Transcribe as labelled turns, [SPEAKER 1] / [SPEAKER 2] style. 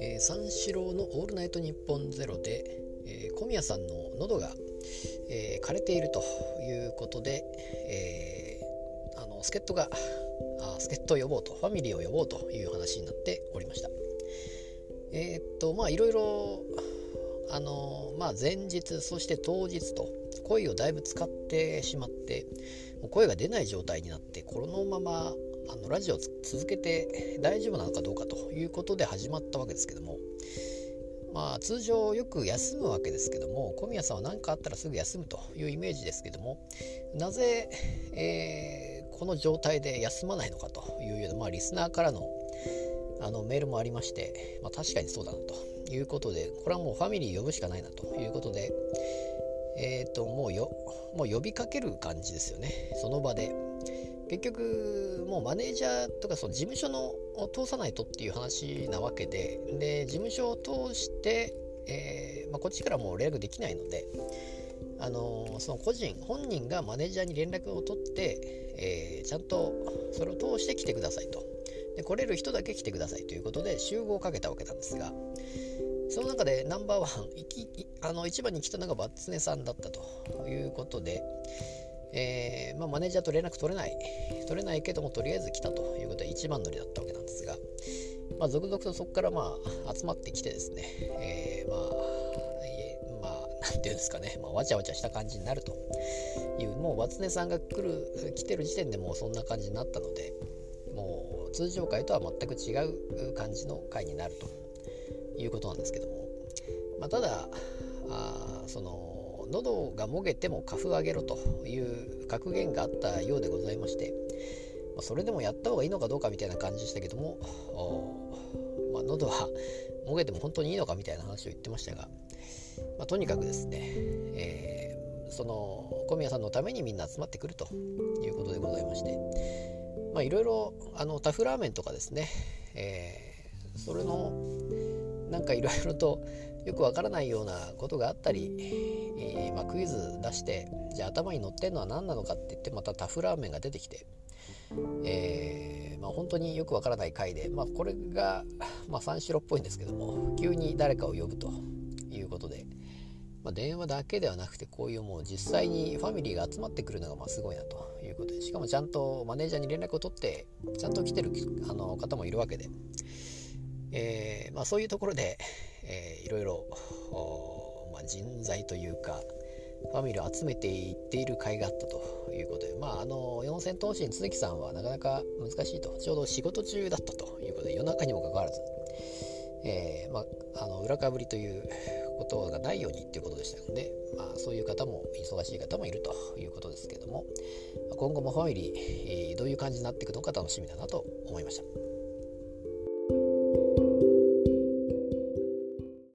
[SPEAKER 1] えー、三四郎の「オールナイトニッポンゼロで、えー、小宮さんの喉が、えー、枯れているということで、えー、あの助っ人があ助っ人を呼ぼうとファミリーを呼ぼうという話になっておりました。え、っとまあいろいろあのまあ前日そして当日と声をだいぶ使ってしまってもう声が出ない状態になってこのままあのラジオを続けて大丈夫なのかどうかということで始まったわけですけどもまあ通常よく休むわけですけども小宮さんは何かあったらすぐ休むというイメージですけどもなぜ、えー、この状態で休まないのかというような、まあ、リスナーからのあのメールもありまして、まあ、確かにそうだなと。いうことでこれはもうファミリー呼ぶしかないなということでえっ、ー、ともうよもう呼びかける感じですよね。その場で。結局もうマネージャーとかその事務所のを通さないとっていう話なわけでで事務所を通して、えー、まあ、こっちからもう連絡できないのであのその個人本人がマネージャーに連絡を取って、えー、ちゃんとそれを通して来てくださいと。で来れる人だけ来てくださいということで集合をかけたわけなんですがその中でナンバーワンいきあの一番に来たのがバッツネさんだったということで、えー、まあ、マネージャーと連絡取れない取れないけどもとりあえず来たということで一番乗りだったわけなんですが、まあ、続々とそこからまあ集まってきてですね、えー、まあ何て言うんですかね、まあ、わちゃわちゃした感じになるというもうバツネさんが来る来てる時点でもうそんな感じになったのでもう通常回とは全く違う感じの回になると。いうことなんですけども、まあ、ただあその喉がもげても花粉上げろという格言があったようでございまして、まあ、それでもやった方がいいのかどうかみたいな感じでしたけども、まあ、喉はもげても本当にいいのかみたいな話を言ってましたが、まあ、とにかくですね、えー、その小宮さんのためにみんな集まってくるということでございまして。まあいろいろあのタフラーメンとかですね、えー、それのなんかいろいろとよくわからないようなことがあったり、えー、まあ、クイズ出してじゃあ頭に乗ってんのは何なのかって言ってまたタフラーメンが出てきて、えー、まあ、本当によくわからない回で、まあ、これが、まあ、三四郎っぽいんですけども急に誰かを呼ぶということで、ま電話だけではなくてこういうもう実際にファミリーが集まってくるのがまあすごいなということでしかもちゃんとマネージャーに連絡を取ってちゃんと来てるあの方もいるわけで。えー、まあ、そういうところで、えー、いろいろ、まあ、人材というかファミリーを集めていっている甲斐があったということで、まあ、あの四千頭身鈴木さんはなかなか難しいとちょうど仕事中だったということで夜中にもかかわらず、えー、まあ、あの裏かぶりということがないようにっていうことでしたので、まあ、そういう方も忙しい方もいるということですけども今後もファミリーどういう感じになっていくのか楽しみだなと思いました。